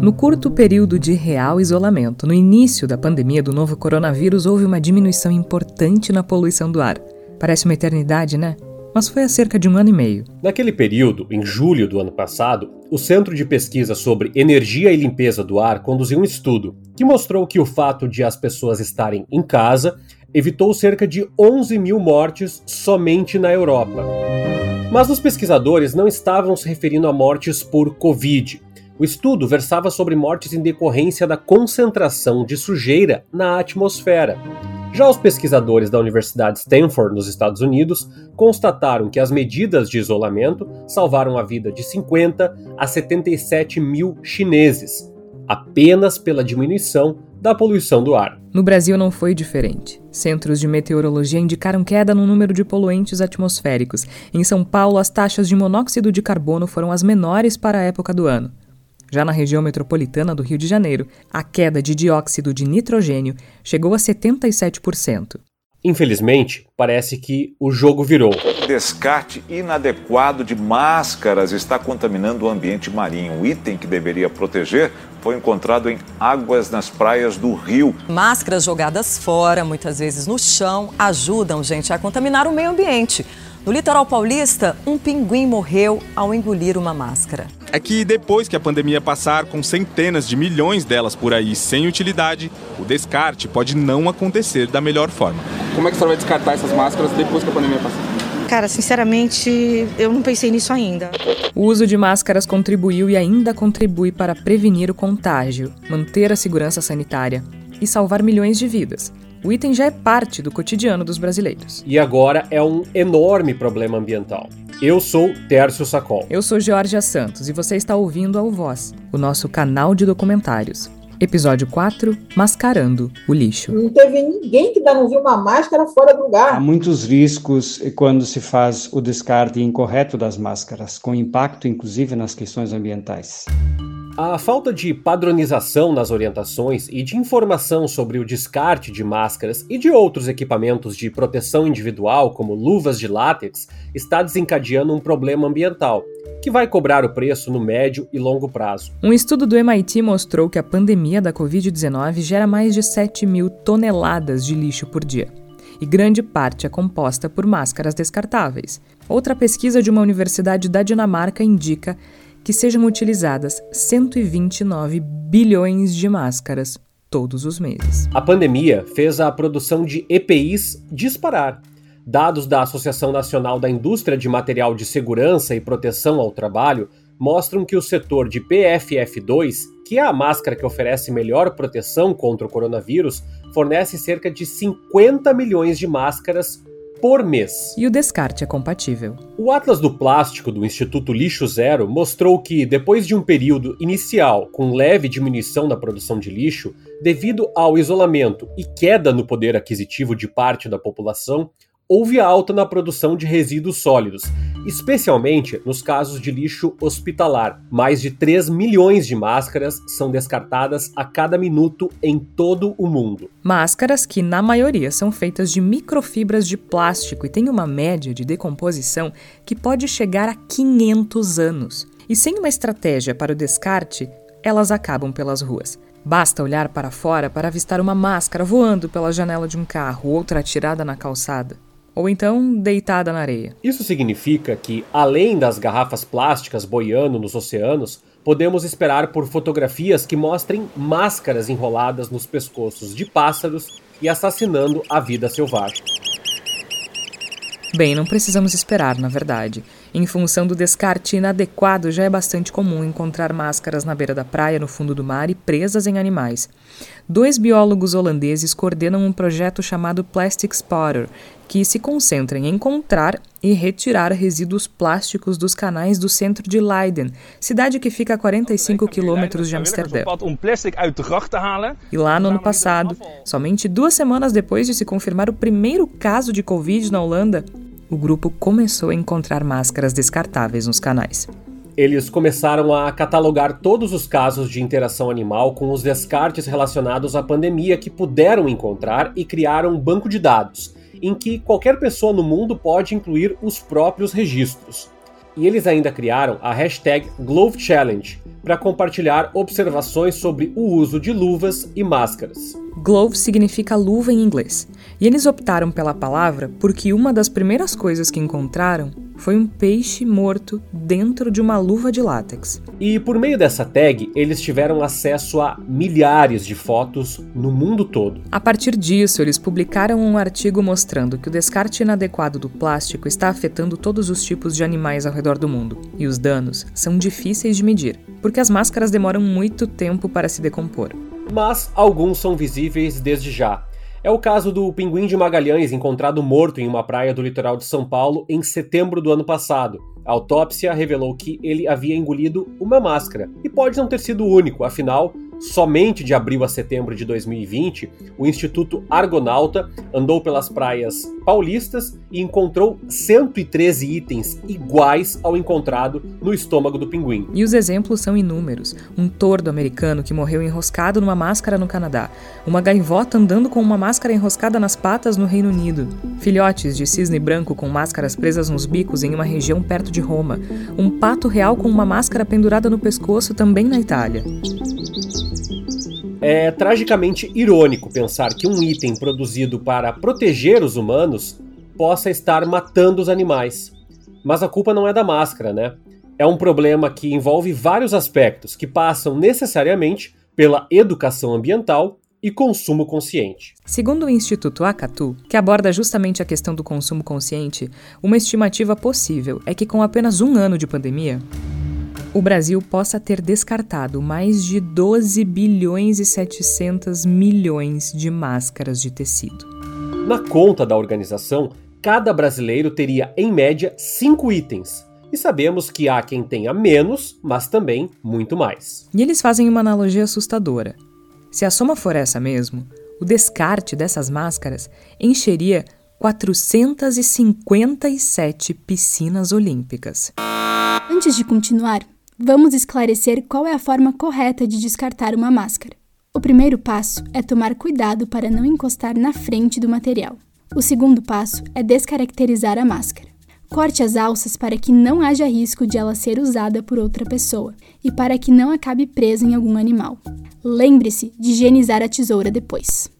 No curto período de real isolamento, no início da pandemia do novo coronavírus, houve uma diminuição importante na poluição do ar. Parece uma eternidade, né? Mas foi há cerca de um ano e meio. Naquele período, em julho do ano passado, o Centro de Pesquisa sobre Energia e Limpeza do Ar conduziu um estudo que mostrou que o fato de as pessoas estarem em casa evitou cerca de 11 mil mortes somente na Europa. Mas os pesquisadores não estavam se referindo a mortes por Covid. O estudo versava sobre mortes em decorrência da concentração de sujeira na atmosfera. Já os pesquisadores da Universidade Stanford, nos Estados Unidos, constataram que as medidas de isolamento salvaram a vida de 50 a 77 mil chineses, apenas pela diminuição da poluição do ar. No Brasil não foi diferente. Centros de meteorologia indicaram queda no número de poluentes atmosféricos. Em São Paulo, as taxas de monóxido de carbono foram as menores para a época do ano. Já na região metropolitana do Rio de Janeiro, a queda de dióxido de nitrogênio chegou a 77%. Infelizmente, parece que o jogo virou. Descarte inadequado de máscaras está contaminando o ambiente marinho. O item que deveria proteger foi encontrado em águas nas praias do Rio. Máscaras jogadas fora, muitas vezes no chão, ajudam, gente, a contaminar o meio ambiente. No litoral paulista, um pinguim morreu ao engolir uma máscara. É que depois que a pandemia passar com centenas de milhões delas por aí sem utilidade, o descarte pode não acontecer da melhor forma. Como é que você vai descartar essas máscaras depois que a pandemia passar? Cara, sinceramente, eu não pensei nisso ainda. O uso de máscaras contribuiu e ainda contribui para prevenir o contágio, manter a segurança sanitária e salvar milhões de vidas. O item já é parte do cotidiano dos brasileiros. E agora é um enorme problema ambiental. Eu sou Tércio Sacol. Eu sou Georgia Santos e você está ouvindo ao Voz, o nosso canal de documentários. Episódio 4 Mascarando o lixo. Não teve ninguém que não viu uma máscara fora do lugar. Há muitos riscos quando se faz o descarte incorreto das máscaras, com impacto inclusive nas questões ambientais. A falta de padronização nas orientações e de informação sobre o descarte de máscaras e de outros equipamentos de proteção individual, como luvas de látex, está desencadeando um problema ambiental, que vai cobrar o preço no médio e longo prazo. Um estudo do MIT mostrou que a pandemia da Covid-19 gera mais de 7 mil toneladas de lixo por dia. E grande parte é composta por máscaras descartáveis. Outra pesquisa de uma universidade da Dinamarca indica que sejam utilizadas 129 bilhões de máscaras todos os meses. A pandemia fez a produção de EPIs disparar. Dados da Associação Nacional da Indústria de Material de Segurança e Proteção ao Trabalho mostram que o setor de PFF2, que é a máscara que oferece melhor proteção contra o coronavírus, fornece cerca de 50 milhões de máscaras por mês. E o descarte é compatível. O Atlas do Plástico do Instituto Lixo Zero mostrou que, depois de um período inicial com leve diminuição na produção de lixo, devido ao isolamento e queda no poder aquisitivo de parte da população, houve alta na produção de resíduos sólidos, especialmente nos casos de lixo hospitalar. Mais de 3 milhões de máscaras são descartadas a cada minuto em todo o mundo. Máscaras que, na maioria, são feitas de microfibras de plástico e têm uma média de decomposição que pode chegar a 500 anos. E sem uma estratégia para o descarte, elas acabam pelas ruas. Basta olhar para fora para avistar uma máscara voando pela janela de um carro, outra atirada na calçada ou então deitada na areia. Isso significa que, além das garrafas plásticas boiando nos oceanos, podemos esperar por fotografias que mostrem máscaras enroladas nos pescoços de pássaros e assassinando a vida selvagem. Bem, não precisamos esperar, na verdade. Em função do descarte inadequado, já é bastante comum encontrar máscaras na beira da praia, no fundo do mar e presas em animais. Dois biólogos holandeses coordenam um projeto chamado Plastic Spotter, que se concentra em encontrar e retirar resíduos plásticos dos canais do centro de Leiden, cidade que fica a 45 quilômetros de Amsterdã. E lá no ano passado, somente duas semanas depois de se confirmar o primeiro caso de Covid na Holanda, o grupo começou a encontrar máscaras descartáveis nos canais. Eles começaram a catalogar todos os casos de interação animal com os descartes relacionados à pandemia que puderam encontrar e criaram um banco de dados, em que qualquer pessoa no mundo pode incluir os próprios registros. E eles ainda criaram a hashtag Glove Challenge para compartilhar observações sobre o uso de luvas e máscaras. Glove significa luva em inglês, e eles optaram pela palavra porque uma das primeiras coisas que encontraram foi um peixe morto dentro de uma luva de látex. E por meio dessa tag, eles tiveram acesso a milhares de fotos no mundo todo. A partir disso, eles publicaram um artigo mostrando que o descarte inadequado do plástico está afetando todos os tipos de animais ao redor do mundo, e os danos são difíceis de medir, porque as máscaras demoram muito tempo para se decompor. Mas alguns são visíveis desde já. É o caso do pinguim de Magalhães encontrado morto em uma praia do litoral de São Paulo em setembro do ano passado. A autópsia revelou que ele havia engolido uma máscara. E pode não ter sido o único, afinal, Somente de abril a setembro de 2020, o Instituto Argonauta andou pelas praias paulistas e encontrou 113 itens iguais ao encontrado no estômago do pinguim. E os exemplos são inúmeros. Um tordo americano que morreu enroscado numa máscara no Canadá, uma gaivota andando com uma máscara enroscada nas patas no Reino Unido, filhotes de cisne branco com máscaras presas nos bicos em uma região perto de Roma, um pato real com uma máscara pendurada no pescoço também na Itália. É tragicamente irônico pensar que um item produzido para proteger os humanos possa estar matando os animais. Mas a culpa não é da máscara, né? É um problema que envolve vários aspectos que passam necessariamente pela educação ambiental e consumo consciente. Segundo o Instituto Acatu, que aborda justamente a questão do consumo consciente, uma estimativa possível é que com apenas um ano de pandemia, o Brasil possa ter descartado mais de 12 bilhões e 700 milhões de máscaras de tecido. Na conta da organização, cada brasileiro teria, em média, cinco itens. E sabemos que há quem tenha menos, mas também muito mais. E eles fazem uma analogia assustadora. Se a soma for essa mesmo, o descarte dessas máscaras encheria 457 piscinas olímpicas. Antes de continuar, Vamos esclarecer qual é a forma correta de descartar uma máscara. O primeiro passo é tomar cuidado para não encostar na frente do material. O segundo passo é descaracterizar a máscara. Corte as alças para que não haja risco de ela ser usada por outra pessoa e para que não acabe presa em algum animal. Lembre-se de higienizar a tesoura depois.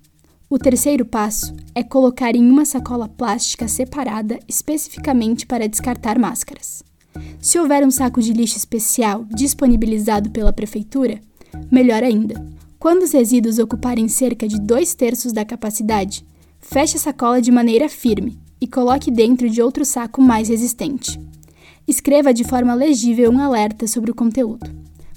O terceiro passo é colocar em uma sacola plástica separada especificamente para descartar máscaras. Se houver um saco de lixo especial disponibilizado pela prefeitura, melhor ainda. Quando os resíduos ocuparem cerca de dois terços da capacidade, feche a sacola de maneira firme e coloque dentro de outro saco mais resistente. Escreva de forma legível um alerta sobre o conteúdo.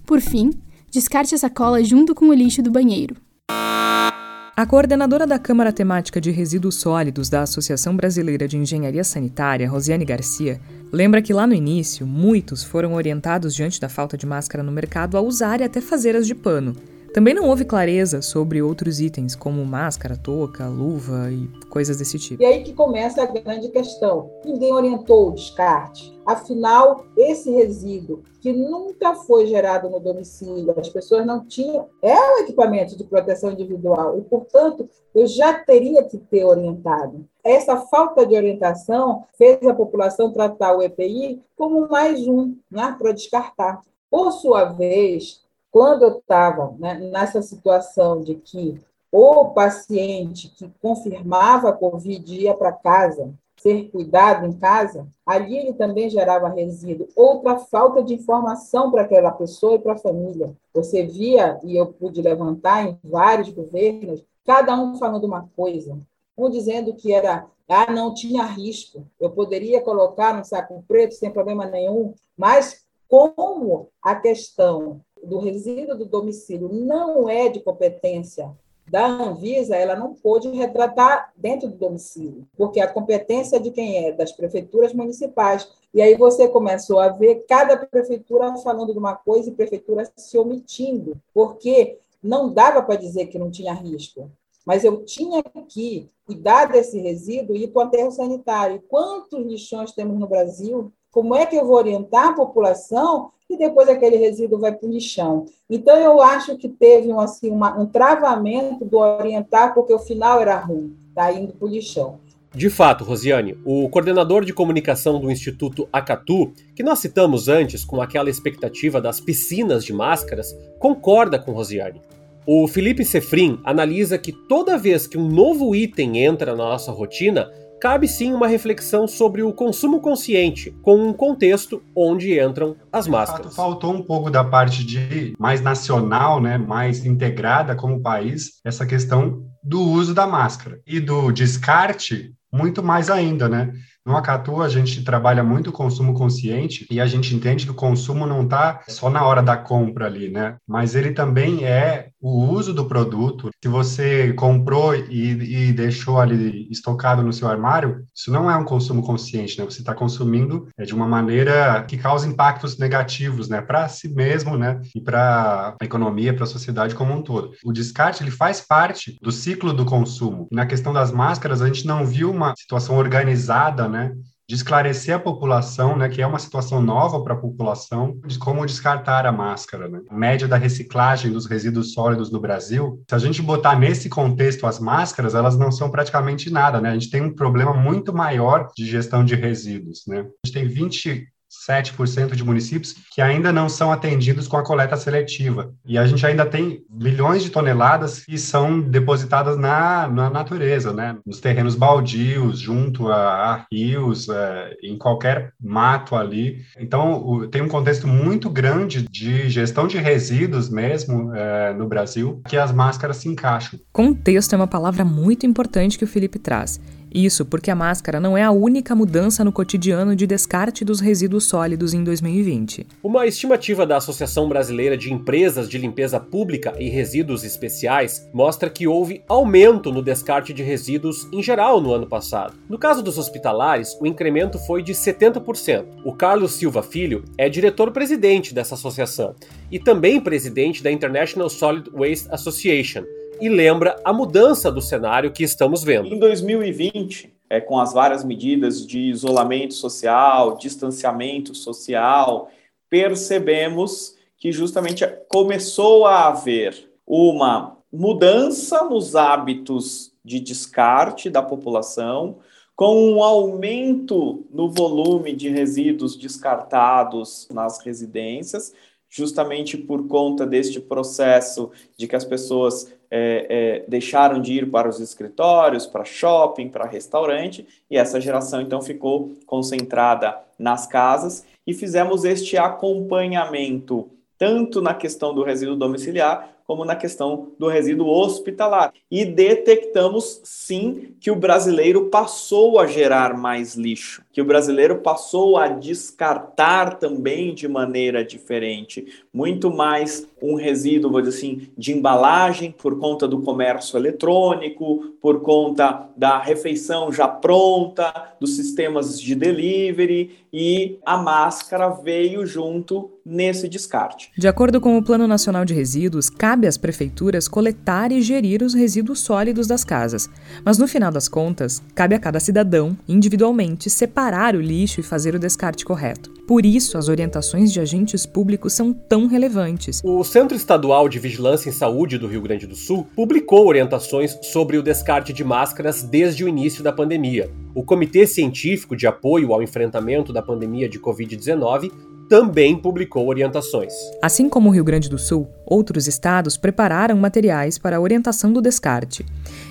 Por fim, descarte a sacola junto com o lixo do banheiro. A coordenadora da Câmara Temática de Resíduos Sólidos da Associação Brasileira de Engenharia Sanitária, Rosiane Garcia, lembra que lá no início, muitos foram orientados diante da falta de máscara no mercado a usar e até fazer as de pano. Também não houve clareza sobre outros itens, como máscara, touca, luva e coisas desse tipo. E aí que começa a grande questão. Ninguém orientou o descarte. Afinal, esse resíduo que nunca foi gerado no domicílio, as pessoas não tinham, é um equipamento de proteção individual e, portanto, eu já teria que ter orientado. Essa falta de orientação fez a população tratar o EPI como mais um né, para descartar. Por sua vez, quando eu estava né, nessa situação de que o paciente que confirmava a Covid ia para casa, ser cuidado em casa, ali ele também gerava resíduo. Outra falta de informação para aquela pessoa e para a família. Você via, e eu pude levantar em vários governos, cada um falando uma coisa. Um dizendo que era, ah, não tinha risco, eu poderia colocar no saco preto sem problema nenhum, mas como a questão do resíduo do domicílio não é de competência da Anvisa, ela não pôde retratar dentro do domicílio, porque a competência de quem é? Das prefeituras municipais. E aí você começou a ver cada prefeitura falando de uma coisa e prefeitura se omitindo, porque não dava para dizer que não tinha risco, mas eu tinha que cuidar desse resíduo e ir para o aterro sanitário. Quantos lixões temos no Brasil? Como é que eu vou orientar a população e depois aquele resíduo vai para o lixão? Então, eu acho que teve um, assim, uma, um travamento do orientar, porque o final era ruim, está indo para o lixão. De fato, Rosiane, o coordenador de comunicação do Instituto Acatu, que nós citamos antes com aquela expectativa das piscinas de máscaras, concorda com Rosiane. O Felipe Sefrin analisa que toda vez que um novo item entra na nossa rotina, cabe sim uma reflexão sobre o consumo consciente, com um contexto onde entram as máscaras. Faltou um pouco da parte de mais nacional, né, mais integrada como país, essa questão do uso da máscara e do descarte muito mais ainda, né? No Acatu, a gente trabalha muito o consumo consciente e a gente entende que o consumo não está só na hora da compra ali, né? Mas ele também é o uso do produto. Se você comprou e, e deixou ali estocado no seu armário, isso não é um consumo consciente, né? Você está consumindo é, de uma maneira que causa impactos negativos, né? Para si mesmo, né? E para a economia, para a sociedade como um todo. O descarte, ele faz parte do ciclo do consumo. E na questão das máscaras, a gente não viu uma situação organizada né, de esclarecer a população, né, que é uma situação nova para a população, de como descartar a máscara. Né? A média da reciclagem dos resíduos sólidos no Brasil, se a gente botar nesse contexto as máscaras, elas não são praticamente nada. Né? A gente tem um problema muito maior de gestão de resíduos. Né? A gente tem 20 7% de municípios que ainda não são atendidos com a coleta seletiva. E a gente ainda tem milhões de toneladas que são depositadas na, na natureza, né? nos terrenos baldios, junto a, a rios, é, em qualquer mato ali. Então, o, tem um contexto muito grande de gestão de resíduos mesmo é, no Brasil que as máscaras se encaixam. Contexto é uma palavra muito importante que o Felipe traz. Isso porque a máscara não é a única mudança no cotidiano de descarte dos resíduos sólidos em 2020. Uma estimativa da Associação Brasileira de Empresas de Limpeza Pública e Resíduos Especiais mostra que houve aumento no descarte de resíduos em geral no ano passado. No caso dos hospitalares, o incremento foi de 70%. O Carlos Silva Filho é diretor-presidente dessa associação e também presidente da International Solid Waste Association e lembra a mudança do cenário que estamos vendo. Em 2020, é, com as várias medidas de isolamento social, distanciamento social, percebemos que justamente começou a haver uma mudança nos hábitos de descarte da população, com um aumento no volume de resíduos descartados nas residências, justamente por conta deste processo de que as pessoas é, é, deixaram de ir para os escritórios, para shopping, para restaurante, e essa geração então ficou concentrada nas casas e fizemos este acompanhamento tanto na questão do resíduo domiciliar como na questão do resíduo hospitalar. E detectamos sim que o brasileiro passou a gerar mais lixo, que o brasileiro passou a descartar também de maneira diferente, muito mais um resíduo, vou dizer assim, de embalagem por conta do comércio eletrônico, por conta da refeição já pronta, dos sistemas de delivery e a máscara veio junto nesse descarte. De acordo com o Plano Nacional de Resíduos, cabe às prefeituras coletar e gerir os resíduos sólidos das casas. Mas no final das contas, cabe a cada cidadão, individualmente, separar o lixo e fazer o descarte correto. Por isso, as orientações de agentes públicos são tão relevantes. O Centro Estadual de Vigilância em Saúde do Rio Grande do Sul publicou orientações sobre o descarte de máscaras desde o início da pandemia. O Comitê Científico de Apoio ao Enfrentamento da Pandemia de Covid-19 também publicou orientações. Assim como o Rio Grande do Sul, outros estados prepararam materiais para a orientação do descarte.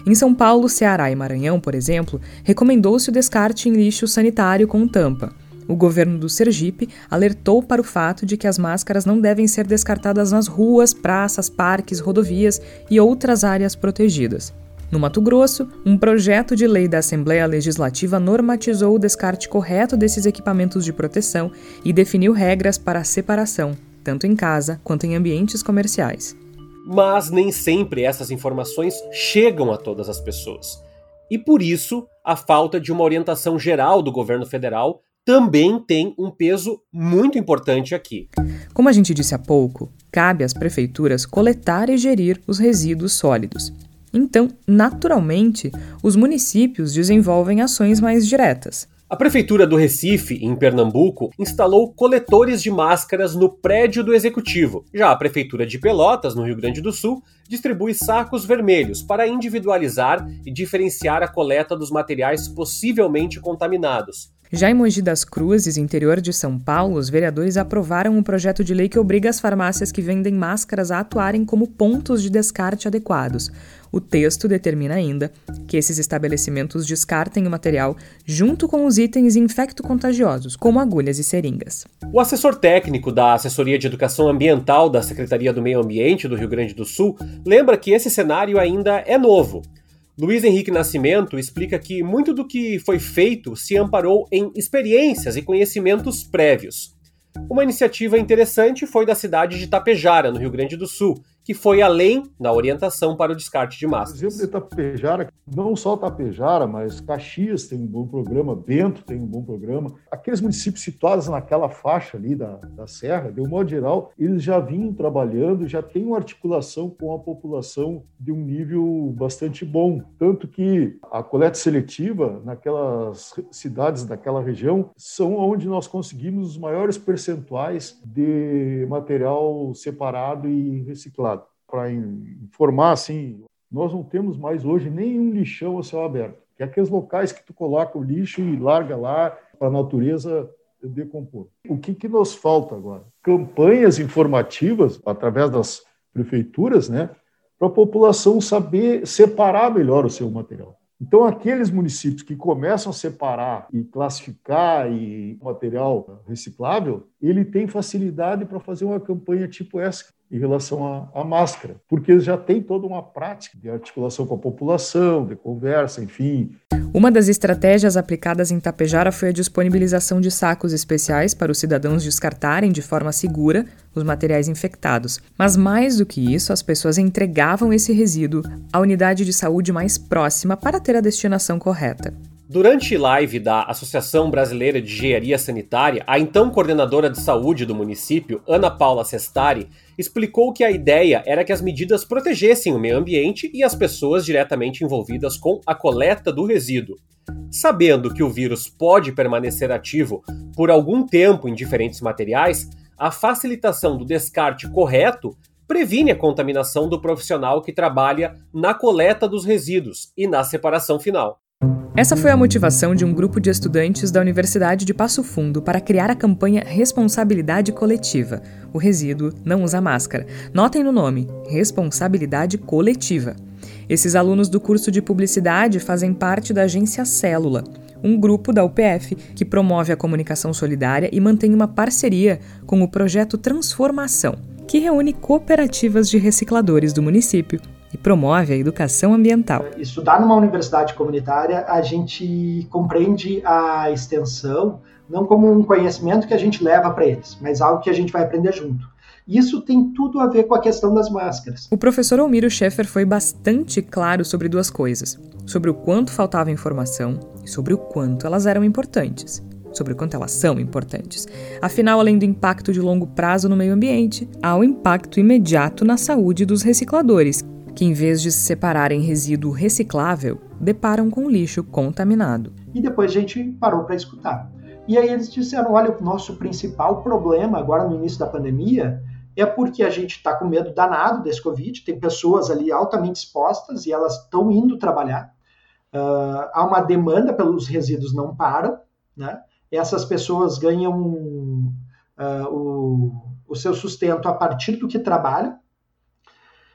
Em São Paulo, Ceará e Maranhão, por exemplo, recomendou-se o descarte em lixo sanitário com tampa. O governo do Sergipe alertou para o fato de que as máscaras não devem ser descartadas nas ruas, praças, parques, rodovias e outras áreas protegidas. No Mato Grosso, um projeto de lei da Assembleia Legislativa normatizou o descarte correto desses equipamentos de proteção e definiu regras para a separação, tanto em casa quanto em ambientes comerciais. Mas nem sempre essas informações chegam a todas as pessoas. E por isso, a falta de uma orientação geral do governo federal também tem um peso muito importante aqui. Como a gente disse há pouco, cabe às prefeituras coletar e gerir os resíduos sólidos. Então, naturalmente, os municípios desenvolvem ações mais diretas. A Prefeitura do Recife, em Pernambuco, instalou coletores de máscaras no prédio do Executivo. Já a Prefeitura de Pelotas, no Rio Grande do Sul, distribui sacos vermelhos para individualizar e diferenciar a coleta dos materiais possivelmente contaminados. Já em Mogi das Cruzes, interior de São Paulo, os vereadores aprovaram um projeto de lei que obriga as farmácias que vendem máscaras a atuarem como pontos de descarte adequados. O texto determina ainda que esses estabelecimentos descartem o material junto com os itens infecto-contagiosos, como agulhas e seringas. O assessor técnico da Assessoria de Educação Ambiental da Secretaria do Meio Ambiente do Rio Grande do Sul lembra que esse cenário ainda é novo. Luiz Henrique Nascimento explica que muito do que foi feito se amparou em experiências e conhecimentos prévios. Uma iniciativa interessante foi da cidade de Tapejara, no Rio Grande do Sul, que foi além na orientação para o descarte de máscaras. O exemplo de Tapejara, não só Tapejara, mas Caxias tem um bom programa, Bento tem um bom programa. Aqueles municípios situados naquela faixa ali da, da serra, de um modo geral, eles já vinham trabalhando, já têm uma articulação com a população de um nível bastante bom. Tanto que a coleta seletiva naquelas cidades daquela região são onde nós conseguimos os maiores percentuais de material separado e reciclado para informar, assim, nós não temos mais hoje nenhum lixão a céu aberto, que é aqueles locais que tu coloca o lixo e larga lá para a natureza decompor. O que, que nos falta agora? Campanhas informativas através das prefeituras, né, para a população saber separar melhor o seu material. Então, aqueles municípios que começam a separar e classificar e material reciclável, ele tem facilidade para fazer uma campanha tipo essa em relação à, à, máscara, porque eles já têm toda uma prática de articulação com a população, de conversa, enfim. Uma das estratégias aplicadas em Tapejara foi a disponibilização de sacos especiais para os cidadãos descartarem de forma segura os materiais infectados. Mas mais do que isso, as pessoas entregavam esse resíduo à unidade de saúde mais próxima para ter a destinação correta. Durante live da Associação Brasileira de Engenharia Sanitária, a então coordenadora de saúde do município, Ana Paula Sestari, explicou que a ideia era que as medidas protegessem o meio ambiente e as pessoas diretamente envolvidas com a coleta do resíduo. Sabendo que o vírus pode permanecer ativo por algum tempo em diferentes materiais, a facilitação do descarte correto previne a contaminação do profissional que trabalha na coleta dos resíduos e na separação final. Essa foi a motivação de um grupo de estudantes da Universidade de Passo Fundo para criar a campanha Responsabilidade Coletiva. O resíduo não usa máscara. Notem no nome: Responsabilidade Coletiva. Esses alunos do curso de publicidade fazem parte da agência Célula, um grupo da UPF que promove a comunicação solidária e mantém uma parceria com o projeto Transformação, que reúne cooperativas de recicladores do município e promove a educação ambiental. Estudar numa universidade comunitária, a gente compreende a extensão não como um conhecimento que a gente leva para eles, mas algo que a gente vai aprender junto. Isso tem tudo a ver com a questão das máscaras. O professor Almiro Schaeffer foi bastante claro sobre duas coisas: sobre o quanto faltava informação e sobre o quanto elas eram importantes sobre o quanto elas são importantes. Afinal, além do impacto de longo prazo no meio ambiente, há o impacto imediato na saúde dos recicladores, que, em vez de separarem resíduo reciclável, deparam com lixo contaminado. E depois a gente parou para escutar. E aí eles disseram: olha, o nosso principal problema agora no início da pandemia é porque a gente está com medo danado desse Covid, tem pessoas ali altamente expostas e elas estão indo trabalhar. Uh, há uma demanda pelos resíduos não param, né? Essas pessoas ganham uh, o, o seu sustento a partir do que trabalham,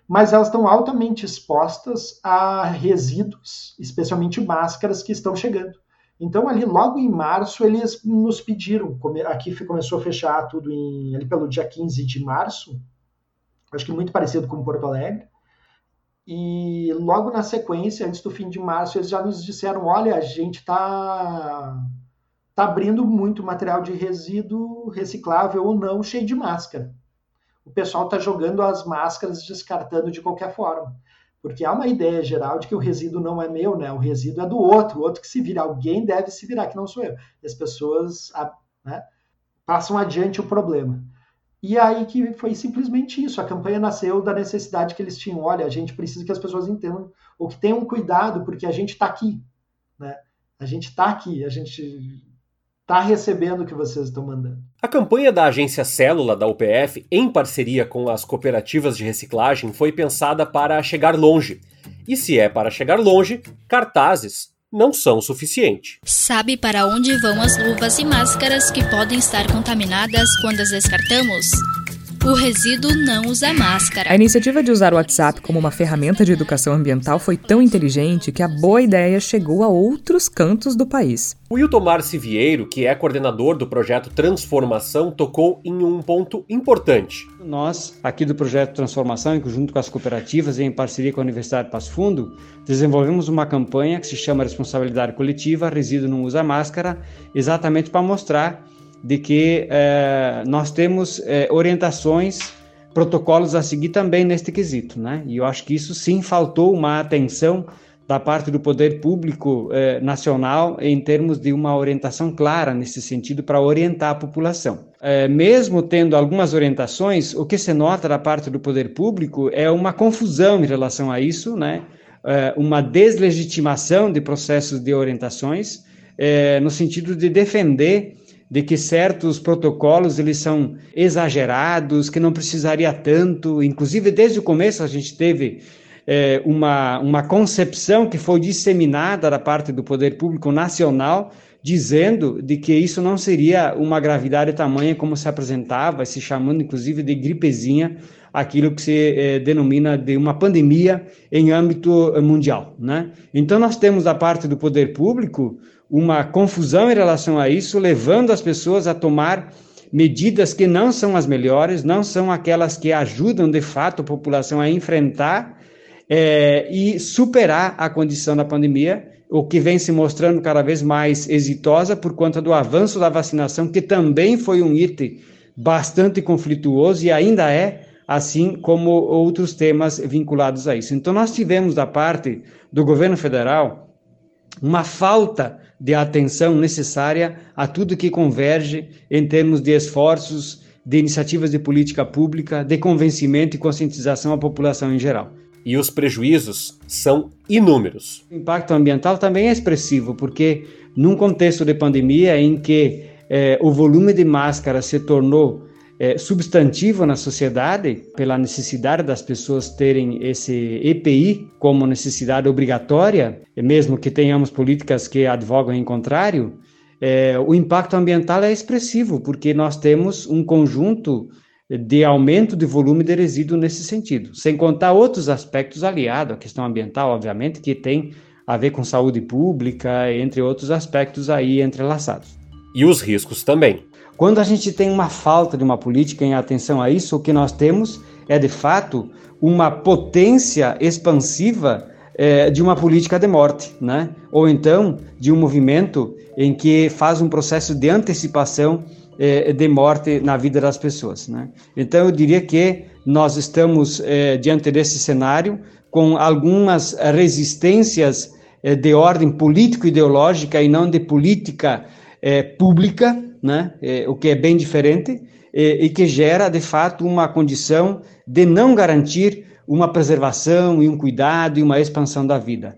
mas elas estão altamente expostas a resíduos, especialmente máscaras que estão chegando. Então, ali logo em março, eles nos pediram, aqui começou a fechar tudo em, ali pelo dia 15 de março, acho que muito parecido com Porto Alegre, e logo na sequência, antes do fim de março, eles já nos disseram: olha, a gente está tá abrindo muito material de resíduo reciclável ou não, cheio de máscara o pessoal está jogando as máscaras descartando de qualquer forma. Porque há uma ideia geral de que o resíduo não é meu, né? O resíduo é do outro, o outro que se vira. Alguém deve se virar, que não sou eu. E as pessoas né, passam adiante o problema. E aí que foi simplesmente isso. A campanha nasceu da necessidade que eles tinham. Olha, a gente precisa que as pessoas entendam, ou que tenham cuidado, porque a gente está aqui. Né? A gente está aqui, a gente está recebendo o que vocês estão mandando. A campanha da agência Célula da UPF, em parceria com as cooperativas de reciclagem, foi pensada para chegar longe. E se é para chegar longe, cartazes não são o suficiente. Sabe para onde vão as luvas e máscaras que podem estar contaminadas quando as descartamos? O resíduo não usa máscara. A iniciativa de usar o WhatsApp como uma ferramenta de educação ambiental foi tão inteligente que a boa ideia chegou a outros cantos do país. O Wilton Marci Vieiro, que é coordenador do projeto Transformação, tocou em um ponto importante. Nós, aqui do projeto Transformação, junto com as cooperativas e em parceria com a Universidade de Passo Fundo, desenvolvemos uma campanha que se chama Responsabilidade Coletiva, Resíduo Não Usa Máscara, exatamente para mostrar de que é, nós temos é, orientações, protocolos a seguir também neste quesito, né? E eu acho que isso sim faltou uma atenção da parte do poder público é, nacional em termos de uma orientação clara nesse sentido para orientar a população. mesmo tendo algumas orientações, o que se nota da parte do poder público é uma confusão em relação a isso, né? uma deslegitimação de processos de orientações, no sentido de defender de que certos protocolos eles são exagerados, que não precisaria tanto. Inclusive, desde o começo a gente teve é, uma, uma concepção que foi disseminada da parte do poder público nacional, dizendo de que isso não seria uma gravidade tamanha como se apresentava, se chamando inclusive de gripezinha, aquilo que se é, denomina de uma pandemia em âmbito mundial. Né? Então, nós temos da parte do poder público uma confusão em relação a isso, levando as pessoas a tomar medidas que não são as melhores, não são aquelas que ajudam de fato a população a enfrentar é, e superar a condição da pandemia, o que vem se mostrando cada vez mais exitosa por conta do avanço da vacinação, que também foi um item bastante conflituoso e ainda é, assim como outros temas vinculados a isso. Então, nós tivemos da parte do governo federal uma falta de atenção necessária a tudo que converge em termos de esforços, de iniciativas de política pública, de convencimento e conscientização à população em geral. E os prejuízos são inúmeros. O impacto ambiental também é expressivo, porque num contexto de pandemia em que eh, o volume de máscaras se tornou é, substantivo na sociedade, pela necessidade das pessoas terem esse EPI como necessidade obrigatória, mesmo que tenhamos políticas que advogam em contrário, é, o impacto ambiental é expressivo, porque nós temos um conjunto de aumento de volume de resíduo nesse sentido, sem contar outros aspectos aliados à questão ambiental, obviamente, que tem a ver com saúde pública, entre outros aspectos aí entrelaçados. E os riscos também. Quando a gente tem uma falta de uma política em atenção a isso, o que nós temos é de fato uma potência expansiva é, de uma política de morte, né? Ou então de um movimento em que faz um processo de antecipação é, de morte na vida das pessoas, né? Então eu diria que nós estamos é, diante desse cenário com algumas resistências é, de ordem político-ideológica e não de política é, pública, né? É, o que é bem diferente, é, e que gera, de fato, uma condição de não garantir uma preservação e um cuidado e uma expansão da vida.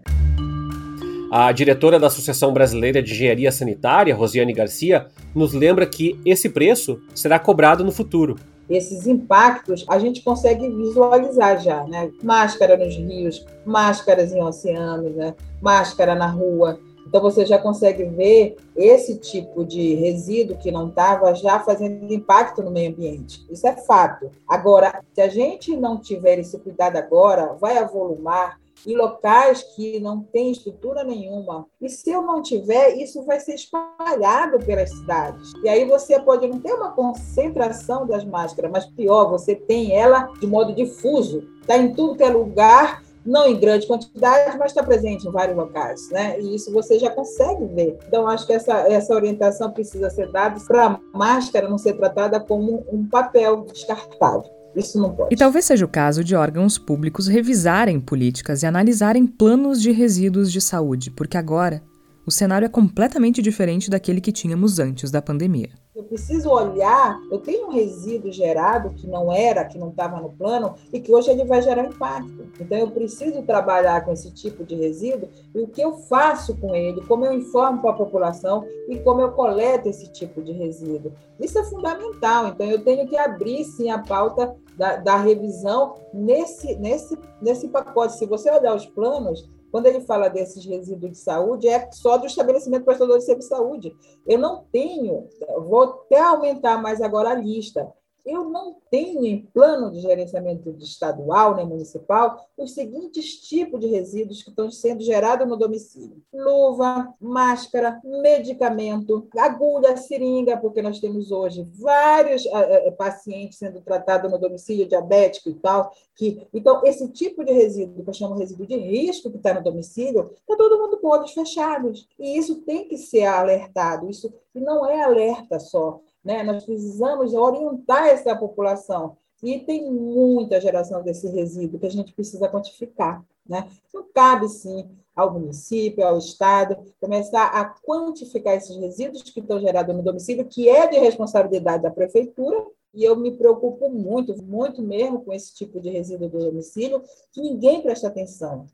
A diretora da Associação Brasileira de Engenharia Sanitária, Rosiane Garcia, nos lembra que esse preço será cobrado no futuro. Esses impactos a gente consegue visualizar já, né? Máscara nos rios, máscaras em oceanos, né? máscara na rua. Então, você já consegue ver esse tipo de resíduo que não estava já fazendo impacto no meio ambiente. Isso é fato. Agora, se a gente não tiver esse cuidado agora, vai avolumar em locais que não tem estrutura nenhuma. E se eu não tiver, isso vai ser espalhado pelas cidades. E aí você pode não ter uma concentração das máscaras, mas pior, você tem ela de modo difuso. Está em tudo que é lugar não em grande quantidade, mas está presente em vários locais, né? E isso você já consegue ver. Então, acho que essa, essa orientação precisa ser dada para a máscara não ser tratada como um papel descartável. Isso não pode. E talvez seja o caso de órgãos públicos revisarem políticas e analisarem planos de resíduos de saúde, porque agora o cenário é completamente diferente daquele que tínhamos antes da pandemia. Eu preciso olhar, eu tenho um resíduo gerado que não era, que não estava no plano e que hoje ele vai gerar impacto. Então eu preciso trabalhar com esse tipo de resíduo e o que eu faço com ele, como eu informo para a população e como eu coleto esse tipo de resíduo. Isso é fundamental. Então eu tenho que abrir sim a pauta da, da revisão nesse, nesse, nesse pacote. Se você olhar os planos, quando ele fala desses resíduos de saúde, é só do estabelecimento prestador de serviço de saúde. Eu não tenho, vou até aumentar mais agora a lista. Eu não tenho em plano de gerenciamento estadual nem municipal os seguintes tipos de resíduos que estão sendo gerados no domicílio: luva, máscara, medicamento, agulha, seringa, porque nós temos hoje vários uh, pacientes sendo tratados no domicílio diabético e tal. Que, então, esse tipo de resíduo, que eu chamo de resíduo de risco que está no domicílio, está todo mundo com olhos fechados. E isso tem que ser alertado. Isso não é alerta só. Né? Nós precisamos orientar essa população. E tem muita geração desse resíduo que a gente precisa quantificar. Né? Então, cabe sim ao município, ao Estado, começar a quantificar esses resíduos que estão gerados no domicílio, que é de responsabilidade da prefeitura, e eu me preocupo muito, muito mesmo com esse tipo de resíduo do domicílio, que ninguém presta atenção.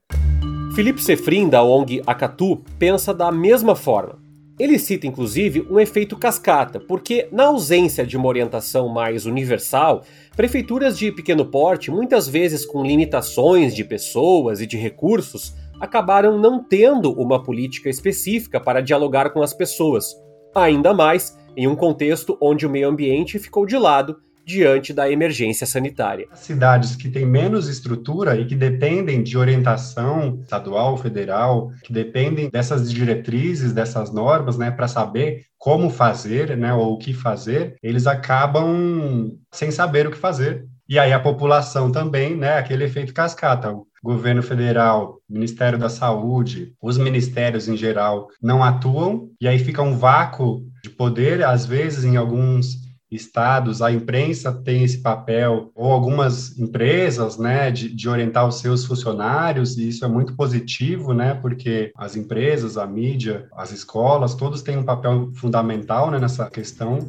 Felipe Sefrin, da ONG Acatu, pensa da mesma forma. Ele cita inclusive um efeito cascata, porque, na ausência de uma orientação mais universal, prefeituras de pequeno porte, muitas vezes com limitações de pessoas e de recursos, acabaram não tendo uma política específica para dialogar com as pessoas, ainda mais em um contexto onde o meio ambiente ficou de lado diante da emergência sanitária. Cidades que têm menos estrutura e que dependem de orientação estadual, federal, que dependem dessas diretrizes, dessas normas, né, para saber como fazer, né, ou o que fazer, eles acabam sem saber o que fazer. E aí a população também, né, aquele efeito cascata. Governo federal, Ministério da Saúde, os ministérios em geral não atuam e aí fica um vácuo de poder, às vezes em alguns estados, a imprensa tem esse papel, ou algumas empresas, né, de, de, orientar os seus funcionários, e isso é muito positivo, né, porque as empresas, a mídia, as escolas, todos têm um papel fundamental né, nessa questão.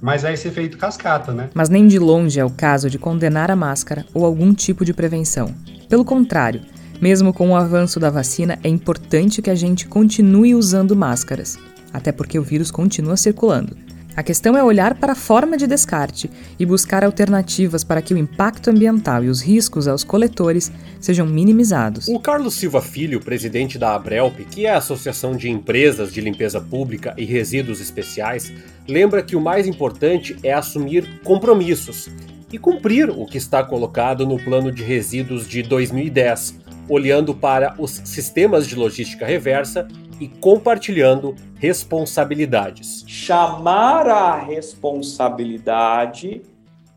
Mas é esse efeito cascata, né? Mas nem de longe é o caso de condenar a máscara ou algum tipo de prevenção. Pelo contrário, mesmo com o avanço da vacina, é importante que a gente continue usando máscaras, até porque o vírus continua circulando. A questão é olhar para a forma de descarte e buscar alternativas para que o impacto ambiental e os riscos aos coletores sejam minimizados. O Carlos Silva Filho, presidente da Abrelp, que é a Associação de Empresas de Limpeza Pública e Resíduos Especiais, lembra que o mais importante é assumir compromissos e cumprir o que está colocado no plano de resíduos de 2010, olhando para os sistemas de logística reversa e compartilhando responsabilidades. Chamar a responsabilidade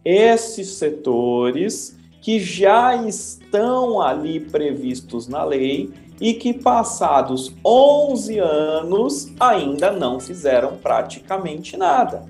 esses setores que já estão ali previstos na lei e que passados 11 anos ainda não fizeram praticamente nada.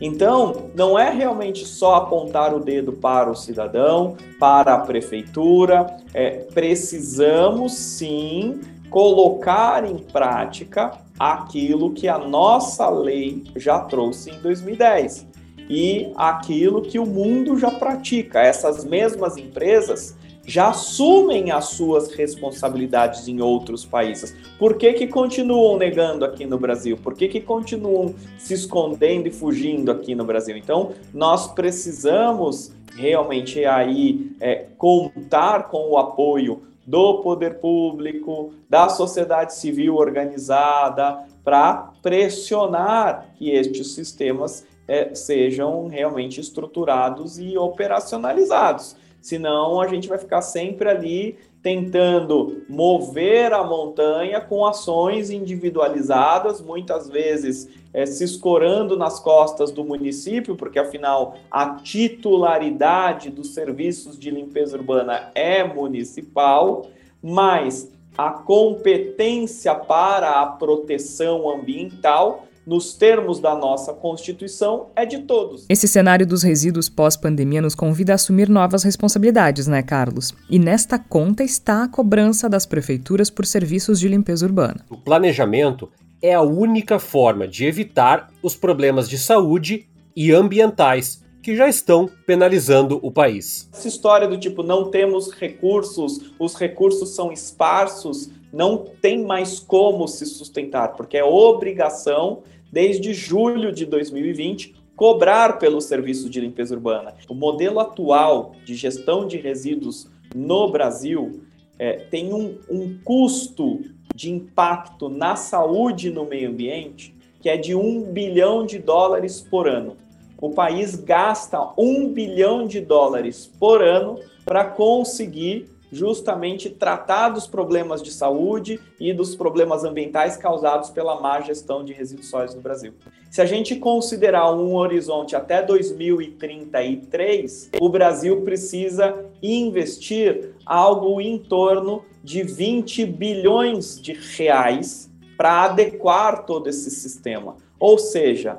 Então, não é realmente só apontar o dedo para o cidadão, para a prefeitura, é, precisamos sim colocar em prática aquilo que a nossa lei já trouxe em 2010 e aquilo que o mundo já pratica. Essas mesmas empresas já assumem as suas responsabilidades em outros países. Por que, que continuam negando aqui no Brasil? Por que, que continuam se escondendo e fugindo aqui no Brasil? Então, nós precisamos realmente aí é, contar com o apoio do poder público, da sociedade civil organizada, para pressionar que estes sistemas é, sejam realmente estruturados e operacionalizados. Senão, a gente vai ficar sempre ali tentando mover a montanha com ações individualizadas, muitas vezes é, se escorando nas costas do município, porque afinal a titularidade dos serviços de limpeza urbana é municipal, mas a competência para a proteção ambiental nos termos da nossa Constituição, é de todos. Esse cenário dos resíduos pós-pandemia nos convida a assumir novas responsabilidades, né, Carlos? E nesta conta está a cobrança das prefeituras por serviços de limpeza urbana. O planejamento é a única forma de evitar os problemas de saúde e ambientais que já estão penalizando o país. Essa história do tipo não temos recursos, os recursos são esparsos, não tem mais como se sustentar, porque é obrigação desde julho de 2020 cobrar pelo serviço de limpeza urbana. O modelo atual de gestão de resíduos no Brasil é, tem um, um custo de impacto na saúde e no meio ambiente que é de um bilhão de dólares por ano. O país gasta um bilhão de dólares por ano para conseguir justamente tratar dos problemas de saúde e dos problemas ambientais causados pela má gestão de resíduos sólidos no Brasil. Se a gente considerar um horizonte até 2033, o Brasil precisa investir algo em torno de 20 bilhões de reais para adequar todo esse sistema. Ou seja,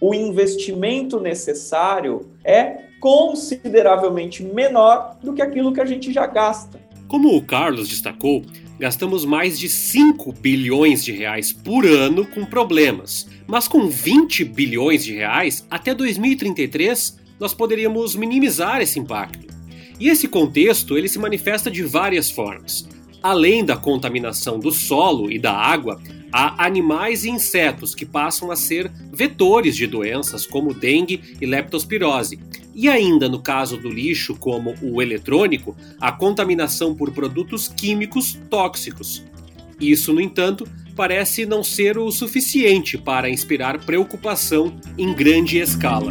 o investimento necessário é consideravelmente menor do que aquilo que a gente já gasta. Como o Carlos destacou, gastamos mais de 5 bilhões de reais por ano com problemas, mas com 20 bilhões de reais até 2033 nós poderíamos minimizar esse impacto. E esse contexto ele se manifesta de várias formas. Além da contaminação do solo e da água, há animais e insetos que passam a ser vetores de doenças como dengue e leptospirose. E ainda no caso do lixo, como o eletrônico, a contaminação por produtos químicos tóxicos. Isso, no entanto, parece não ser o suficiente para inspirar preocupação em grande escala.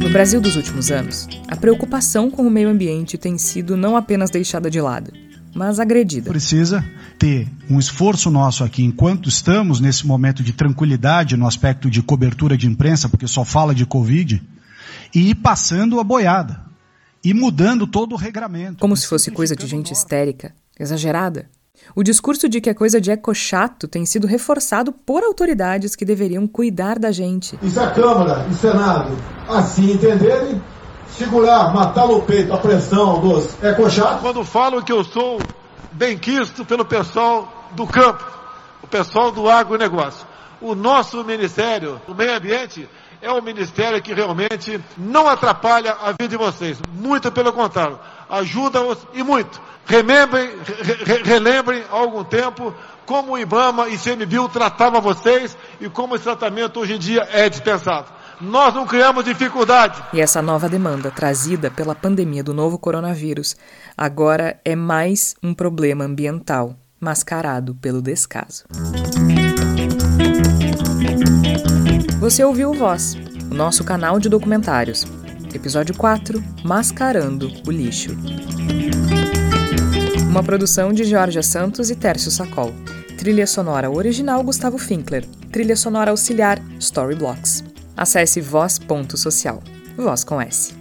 No Brasil dos últimos anos, a preocupação com o meio ambiente tem sido não apenas deixada de lado, mas agredida. Precisa ter um esforço nosso aqui, enquanto estamos nesse momento de tranquilidade no aspecto de cobertura de imprensa, porque só fala de Covid, e ir passando a boiada, e mudando todo o regramento. Como se fosse coisa de gente histérica, exagerada. O discurso de que é coisa de eco-chato tem sido reforçado por autoridades que deveriam cuidar da gente. E se a Câmara e Senado assim entenderem, segurar, matar no peito a pressão dos ecochatos. Quando falo que eu sou benquisto pelo pessoal do campo, o pessoal do agronegócio. O nosso Ministério do Meio Ambiente é um ministério que realmente não atrapalha a vida de vocês. Muito pelo contrário, ajuda-os e muito. Remembrem, re, relembrem há algum tempo como o IBAMA e CMBio tratavam vocês e como esse tratamento hoje em dia é dispensado. Nós não criamos dificuldade. E essa nova demanda trazida pela pandemia do novo coronavírus agora é mais um problema ambiental mascarado pelo descaso. Você ouviu o Voz, o nosso canal de documentários. Episódio 4 Mascarando o Lixo. Uma produção de Georgia Santos e Tércio Sacol. Trilha sonora original Gustavo Finkler. Trilha sonora auxiliar Storyblocks. Acesse voz.social. Voz com S.